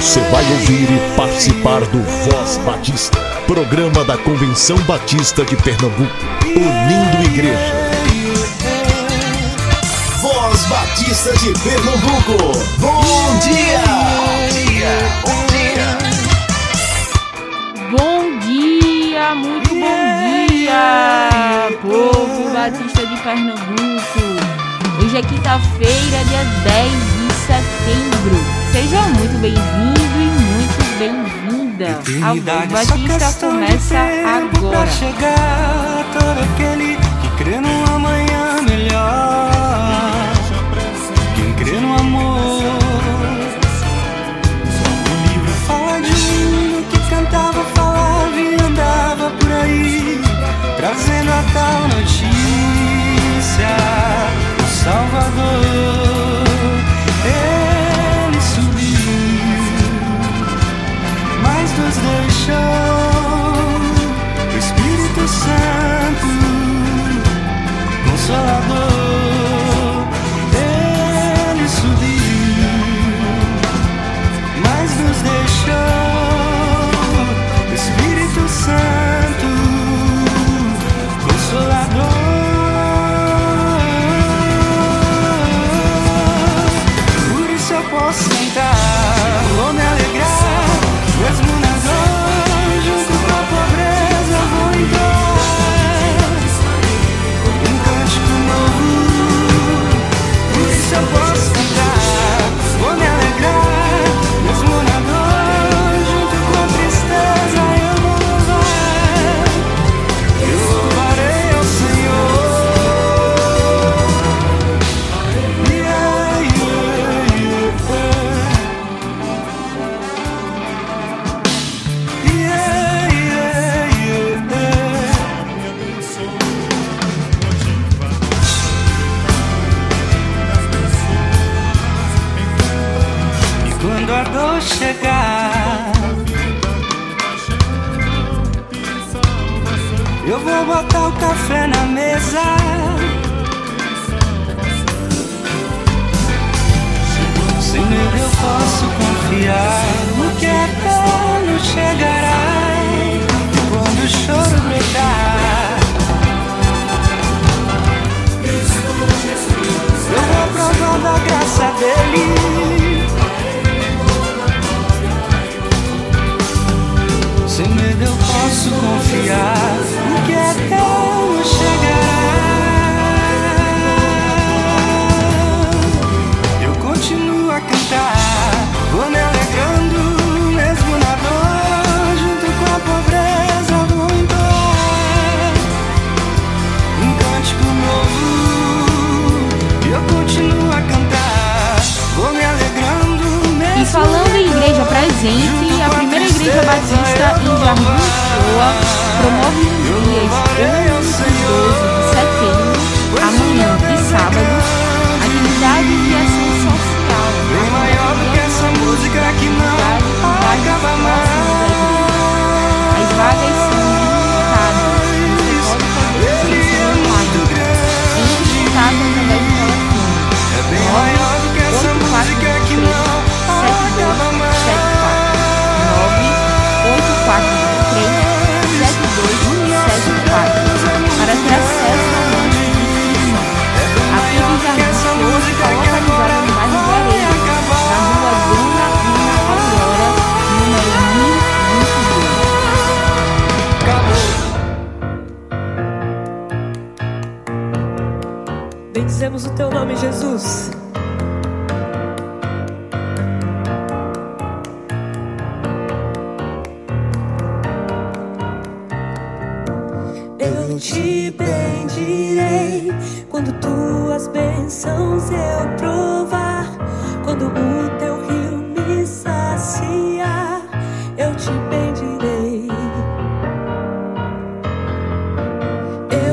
Você vai ouvir e participar do Voz Batista, programa da Convenção Batista de Pernambuco, unindo igreja. Voz Batista de Pernambuco, bom dia! Bom dia, bom dia! muito bom dia, povo Batista de Pernambuco. Hoje é quinta-feira, dia 10 de setembro. Seja muito bem-vindo e muito bem-vinda. A Voz Batista começa agora. chegar todo aquele que crê num amanhã melhor. Quem crê no amor. O livro fala de um que cantava, falava e andava por aí, trazendo a tal notícia.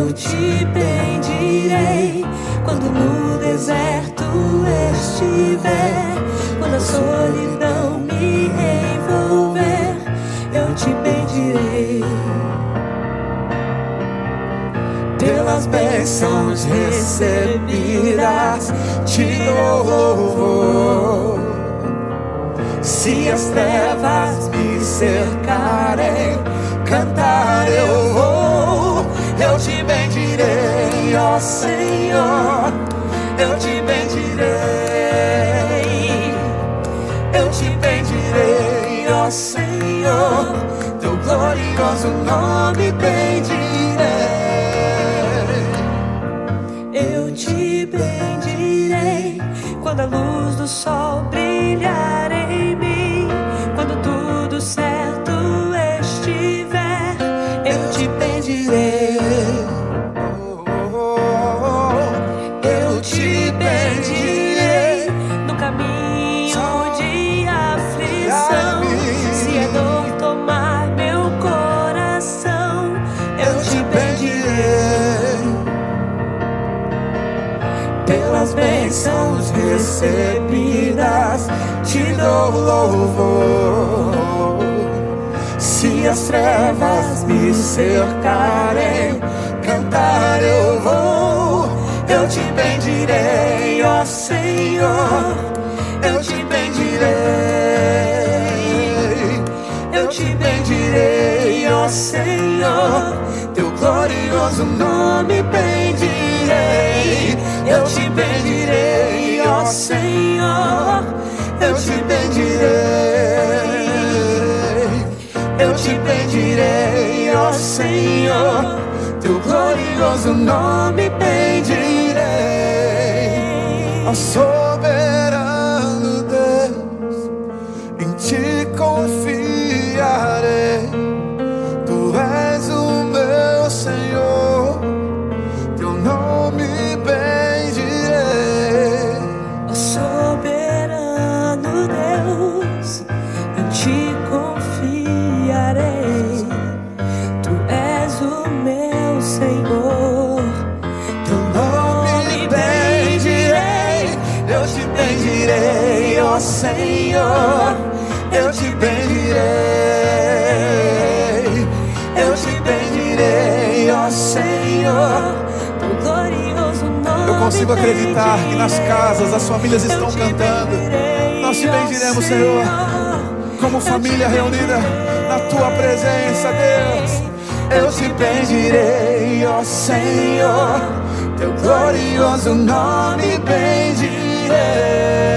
eu te bendirei quando no deserto estiver, quando a solidão me envolver, eu te bendirei. Pelas bênçãos recebidas, te louvor. Se as trevas me cercarem, cantar eu vou eu te bendirei, ó Senhor, eu te bendirei, eu te bendirei, ó Senhor, teu glorioso nome bendirei. Eu te bendirei quando a luz do sol louvor. Se as trevas me cercarem, cantar eu vou, eu te bendirei, ó Senhor, eu te bendirei, eu te bendirei, ó Senhor, teu glorioso nome bendirei, eu te bendirei, ó Senhor, eu te bendirei, eu te bendirei, ó Senhor, teu glorioso nome bendirei, ó soberano ó Senhor, teu glorioso nome. Eu consigo acreditar que nas casas as famílias estão cantando. Nós te bendiremos, Senhor, como família reunida na tua presença, Deus. Eu te bendirei, ó Senhor, teu glorioso nome bendirei.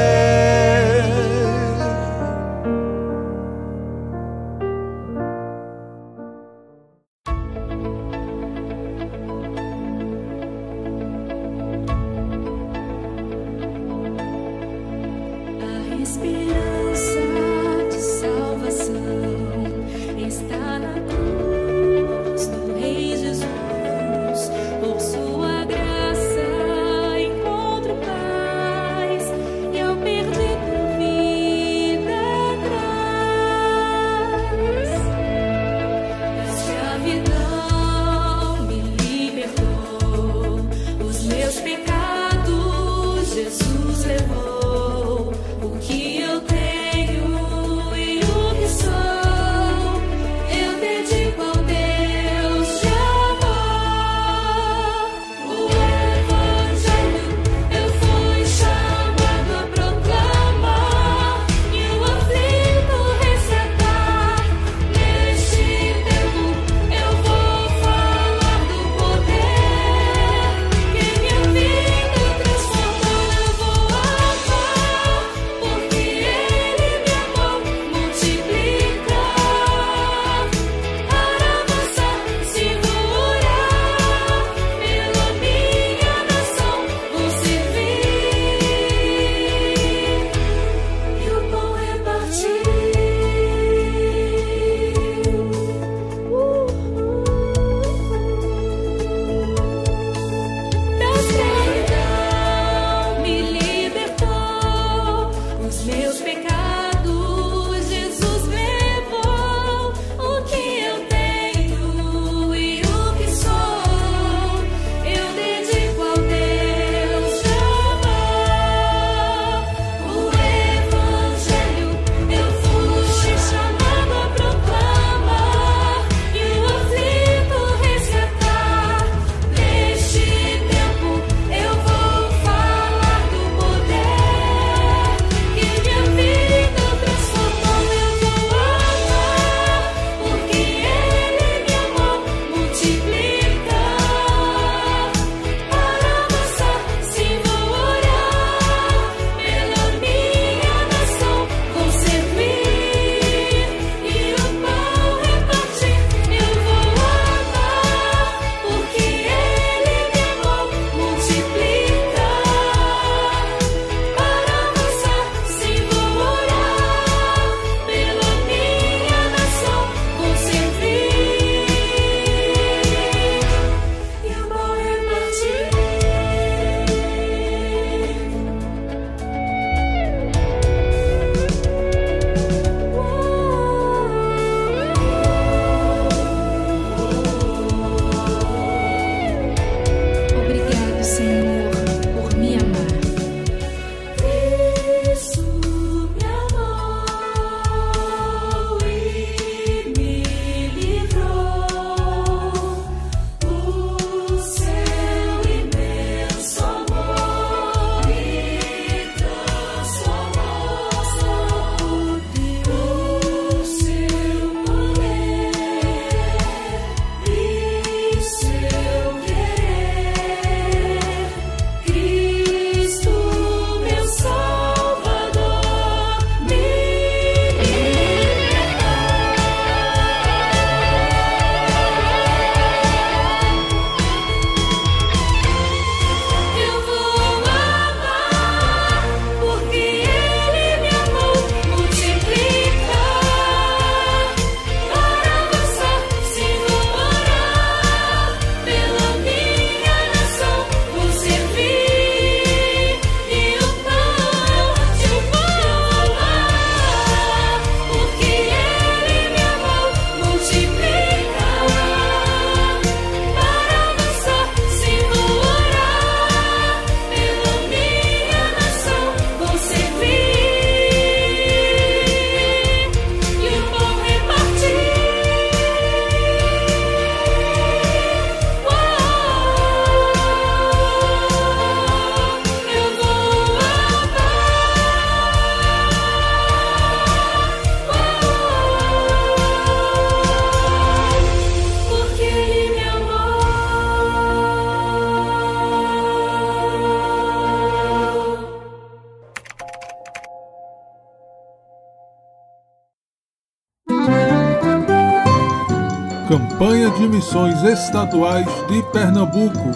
De Missões Estaduais de Pernambuco.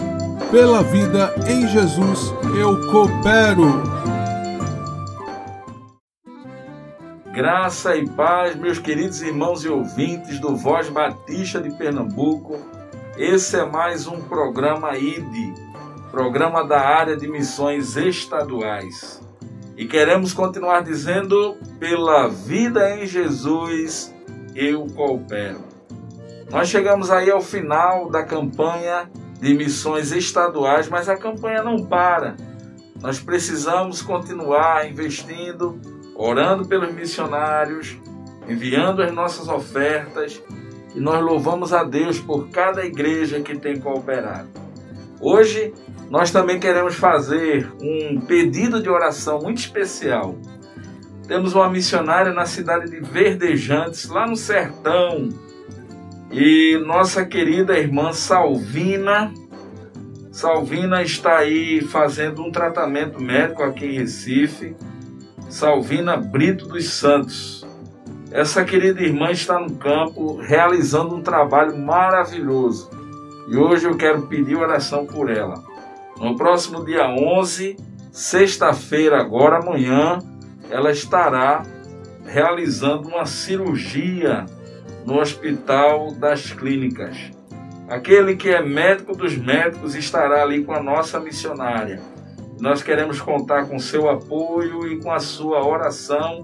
Pela vida em Jesus, eu coopero. Graça e paz, meus queridos irmãos e ouvintes do Voz Batista de Pernambuco. Esse é mais um programa ID, programa da área de missões estaduais. E queremos continuar dizendo: pela vida em Jesus, eu coopero. Nós chegamos aí ao final da campanha de missões estaduais, mas a campanha não para. Nós precisamos continuar investindo, orando pelos missionários, enviando as nossas ofertas e nós louvamos a Deus por cada igreja que tem cooperado. Hoje nós também queremos fazer um pedido de oração muito especial. Temos uma missionária na cidade de Verdejantes, lá no sertão, e nossa querida irmã Salvina, Salvina está aí fazendo um tratamento médico aqui em Recife. Salvina Brito dos Santos. Essa querida irmã está no campo realizando um trabalho maravilhoso. E hoje eu quero pedir oração por ela. No próximo dia 11, sexta-feira, agora amanhã, ela estará realizando uma cirurgia no Hospital das Clínicas. Aquele que é médico dos médicos estará ali com a nossa missionária. Nós queremos contar com seu apoio e com a sua oração,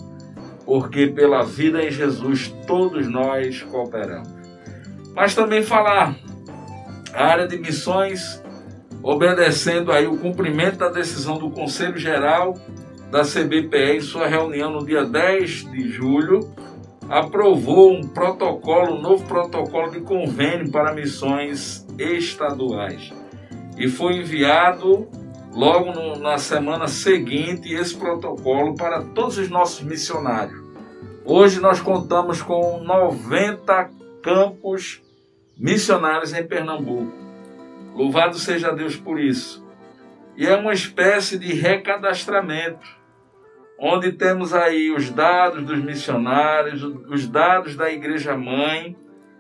porque pela vida em Jesus todos nós cooperamos. Mas também falar a área de missões, obedecendo aí o cumprimento da decisão do Conselho Geral da CBPE em sua reunião no dia 10 de julho, aprovou um protocolo, um novo protocolo de convênio para missões estaduais. E foi enviado logo no, na semana seguinte esse protocolo para todos os nossos missionários. Hoje nós contamos com 90 campos missionários em Pernambuco. Louvado seja Deus por isso. E é uma espécie de recadastramento onde temos aí os dados dos missionários, os dados da igreja mãe,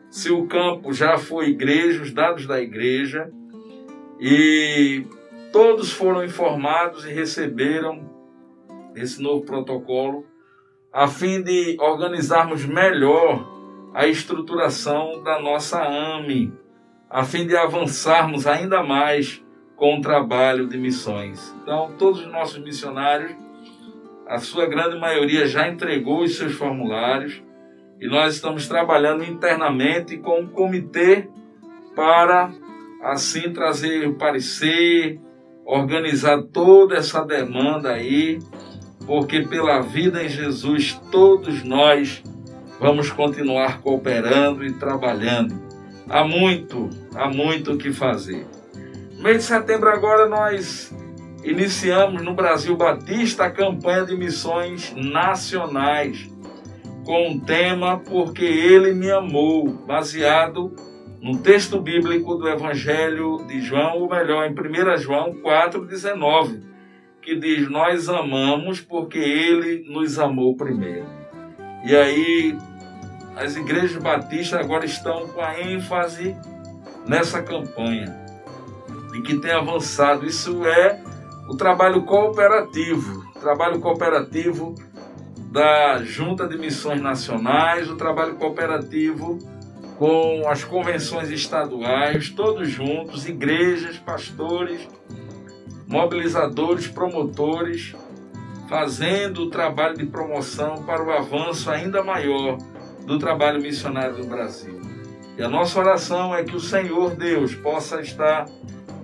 se o campo já foi igreja, os dados da igreja, e todos foram informados e receberam esse novo protocolo, a fim de organizarmos melhor a estruturação da nossa AME, a fim de avançarmos ainda mais com o trabalho de missões. Então, todos os nossos missionários a sua grande maioria já entregou os seus formulários e nós estamos trabalhando internamente com um comitê para assim trazer o parecer, organizar toda essa demanda aí, porque pela vida em Jesus todos nós vamos continuar cooperando e trabalhando. Há muito, há muito o que fazer. No mês de setembro agora nós iniciamos no Brasil Batista a campanha de missões nacionais com o tema Porque Ele Me Amou, baseado no texto bíblico do Evangelho de João, ou melhor, em 1 João 4,19, que diz: Nós amamos porque Ele nos amou primeiro. E aí, as igrejas batistas agora estão com a ênfase nessa campanha, e que tem avançado. Isso é o trabalho cooperativo, trabalho cooperativo da Junta de Missões Nacionais, o trabalho cooperativo com as convenções estaduais, todos juntos, igrejas, pastores, mobilizadores, promotores, fazendo o trabalho de promoção para o avanço ainda maior do trabalho missionário do Brasil. E a nossa oração é que o Senhor Deus possa estar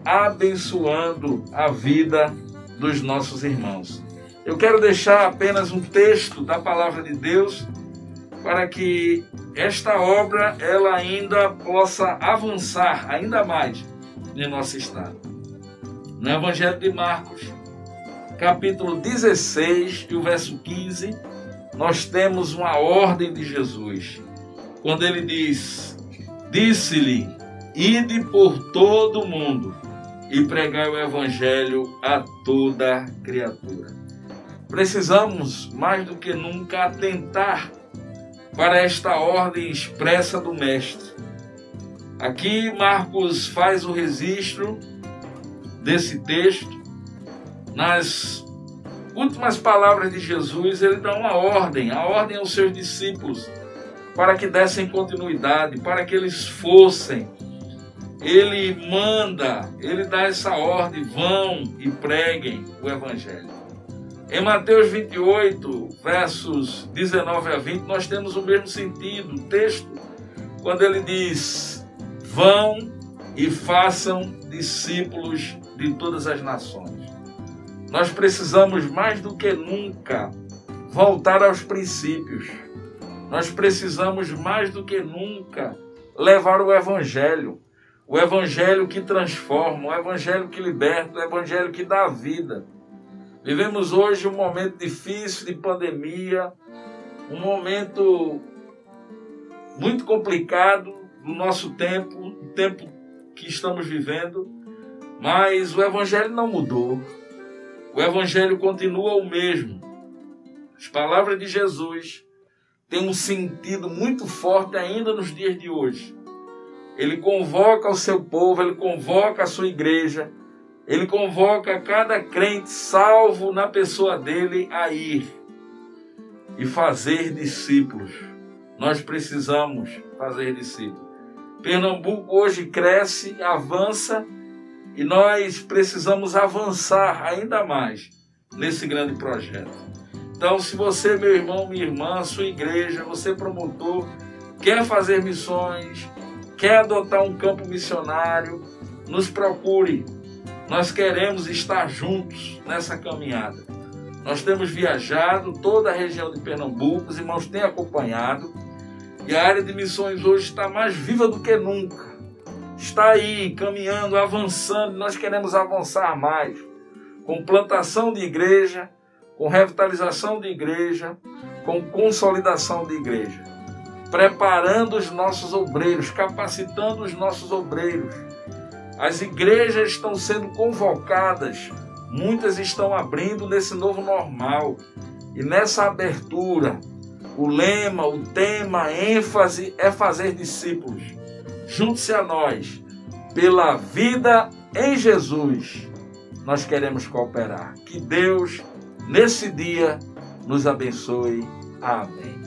abençoando a vida dos nossos irmãos. Eu quero deixar apenas um texto da palavra de Deus para que esta obra ela ainda possa avançar ainda mais em nosso estado. No Evangelho de Marcos, capítulo 16 e o verso 15, nós temos uma ordem de Jesus. Quando ele diz: Disse-lhe, ide por todo o mundo e pregar o Evangelho a toda criatura. Precisamos, mais do que nunca, atentar para esta ordem expressa do Mestre. Aqui Marcos faz o registro desse texto. Nas últimas palavras de Jesus, ele dá uma ordem, a ordem aos seus discípulos, para que dessem continuidade, para que eles fossem. Ele manda, ele dá essa ordem: vão e preguem o Evangelho. Em Mateus 28, versos 19 a 20, nós temos o mesmo sentido, o texto, quando ele diz: Vão e façam discípulos de todas as nações. Nós precisamos mais do que nunca voltar aos princípios. Nós precisamos mais do que nunca levar o Evangelho. O Evangelho que transforma, o Evangelho que liberta, o Evangelho que dá vida. Vivemos hoje um momento difícil de pandemia, um momento muito complicado no nosso tempo, o tempo que estamos vivendo, mas o Evangelho não mudou. O Evangelho continua o mesmo. As palavras de Jesus têm um sentido muito forte ainda nos dias de hoje. Ele convoca o seu povo, ele convoca a sua igreja ele convoca cada crente salvo na pessoa dele a ir e fazer discípulos. Nós precisamos fazer discípulos. Pernambuco hoje cresce, avança e nós precisamos avançar ainda mais nesse grande projeto. Então, se você, meu irmão, minha irmã, sua igreja, você promotor, quer fazer missões, quer adotar um campo missionário, nos procure. Nós queremos estar juntos nessa caminhada. Nós temos viajado toda a região de Pernambuco, os irmãos têm acompanhado, e a área de missões hoje está mais viva do que nunca. Está aí, caminhando, avançando, nós queremos avançar mais, com plantação de igreja, com revitalização de igreja, com consolidação de igreja, preparando os nossos obreiros, capacitando os nossos obreiros as igrejas estão sendo convocadas, muitas estão abrindo nesse novo normal. E nessa abertura, o lema, o tema, a ênfase é fazer discípulos. Junte-se a nós, pela vida em Jesus, nós queremos cooperar. Que Deus, nesse dia, nos abençoe. Amém.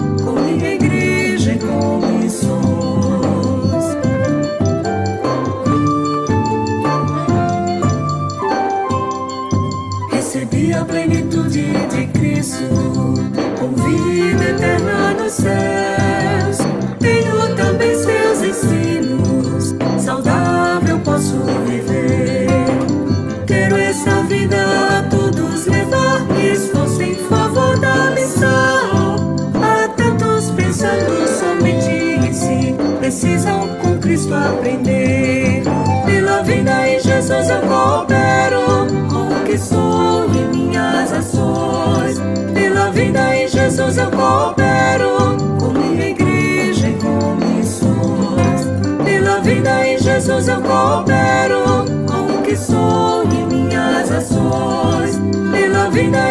com vida eterna nos céus. Jesus eu coopero com o que sou e minhas ações. Pela vida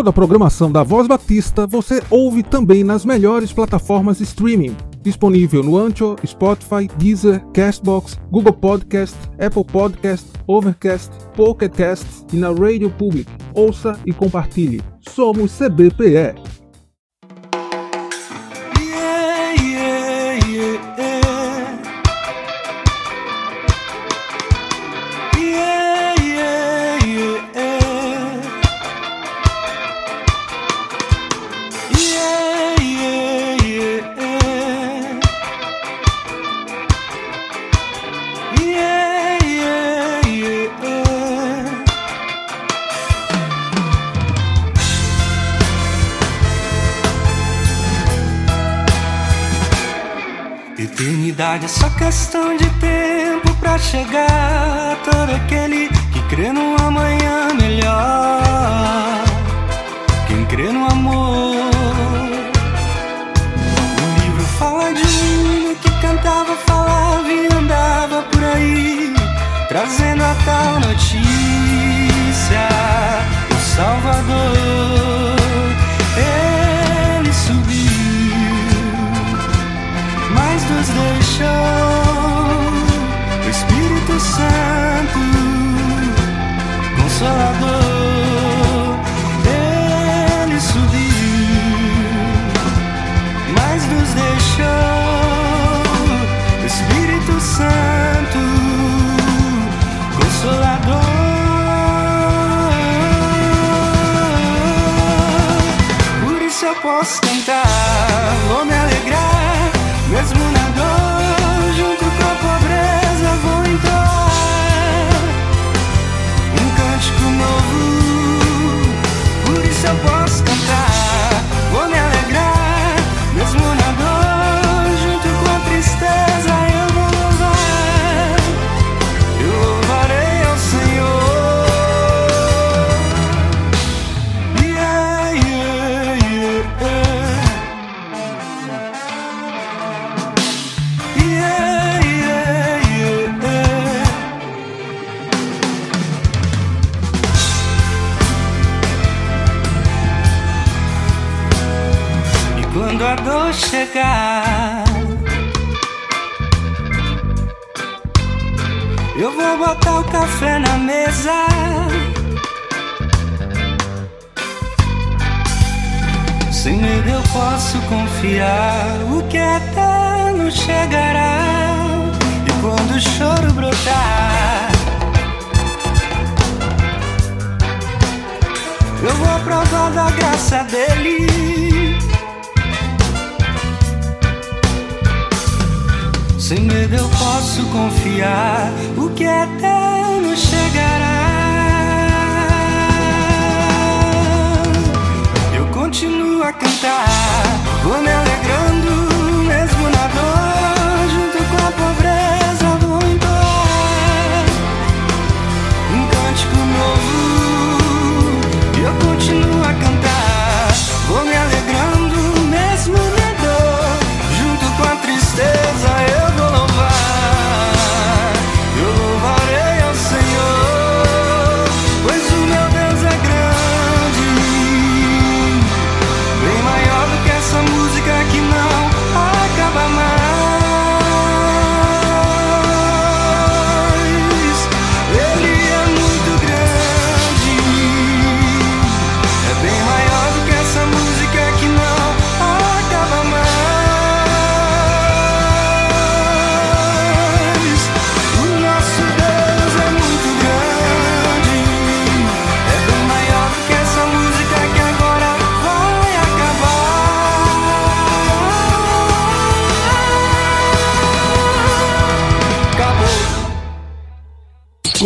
Toda a programação da Voz Batista você ouve também nas melhores plataformas de streaming. Disponível no Ancho, Spotify, Deezer, Castbox, Google Podcast, Apple Podcast, Overcast, Pocket Cast e na Radio Public. Ouça e compartilhe. Somos CBPE. É só questão de tempo pra chegar. Todo aquele que crê no amanhã melhor. Quem crê no amor. O livro fala de um menino que cantava, falava e andava por aí, trazendo a tal notícia. O Salvador, mas nos deixou o Espírito Santo, Consolador. Ele subiu, mas nos deixou o Espírito Santo, Consolador. Por isso eu posso cantar, eu vou botar o café na mesa. Sem medo eu posso confiar, o que é eterno chegará. E quando o choro brotar, eu vou provar da graça dele. Sem medo eu posso confiar, o que é eterno chegará. Eu continuo a cantar, vou me alegrando,